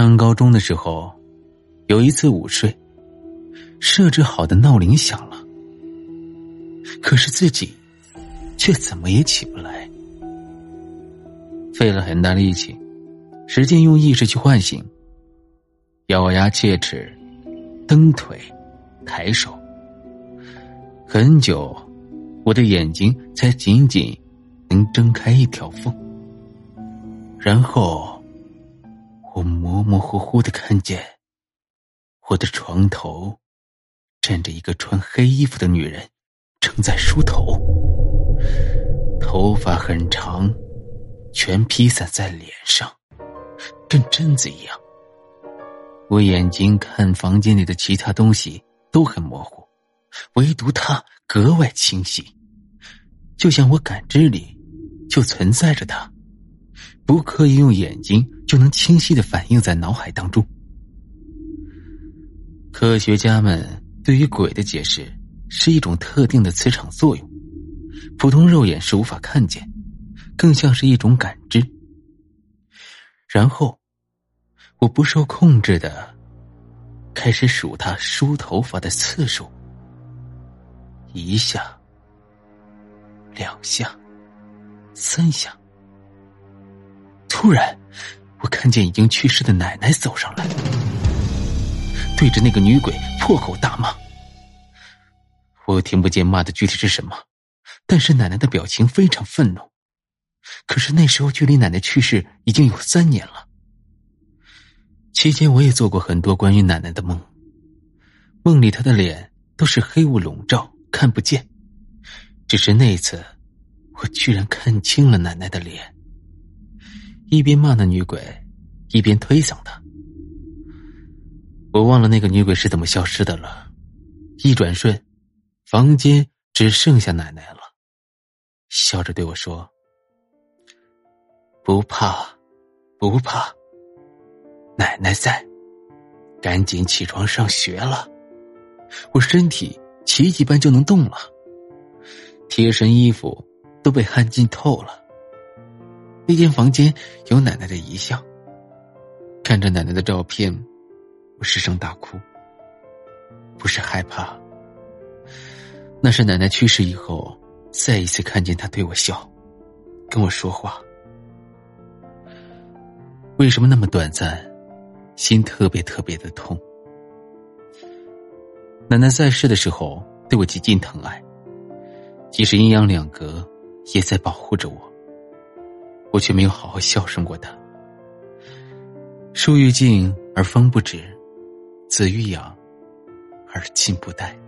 上高中的时候，有一次午睡，设置好的闹铃响了，可是自己却怎么也起不来，费了很大力气，使劲用意识去唤醒，咬牙切齿，蹬腿，抬手，很久，我的眼睛才仅仅能睁开一条缝，然后。模模糊糊的看见，我的床头站着一个穿黑衣服的女人，正在梳头，头发很长，全披散在脸上，跟贞子一样。我眼睛看房间里的其他东西都很模糊，唯独她格外清晰，就像我感知里就存在着她。不刻意用眼睛就能清晰的反映在脑海当中。科学家们对于鬼的解释是一种特定的磁场作用，普通肉眼是无法看见，更像是一种感知。然后，我不受控制的开始数他梳头发的次数，一下，两下，三下。突然，我看见已经去世的奶奶走上来，对着那个女鬼破口大骂。我听不见骂的具体是什么，但是奶奶的表情非常愤怒。可是那时候距离奶奶去世已经有三年了。期间我也做过很多关于奶奶的梦，梦里她的脸都是黑雾笼罩，看不见。只是那次，我居然看清了奶奶的脸。一边骂那女鬼，一边推搡她。我忘了那个女鬼是怎么消失的了。一转瞬，房间只剩下奶奶了，笑着对我说：“不怕，不怕，奶奶在，赶紧起床上学了。”我身体奇迹般就能动了，贴身衣服都被汗浸透了。那间房间有奶奶的遗像，看着奶奶的照片，我失声大哭。不是害怕，那是奶奶去世以后，再一次看见她对我笑，跟我说话。为什么那么短暂，心特别特别的痛？奶奶在世的时候对我极尽疼爱，即使阴阳两隔，也在保护着我。我却没有好好孝顺过他。树欲静而风不止，子欲养而亲不待。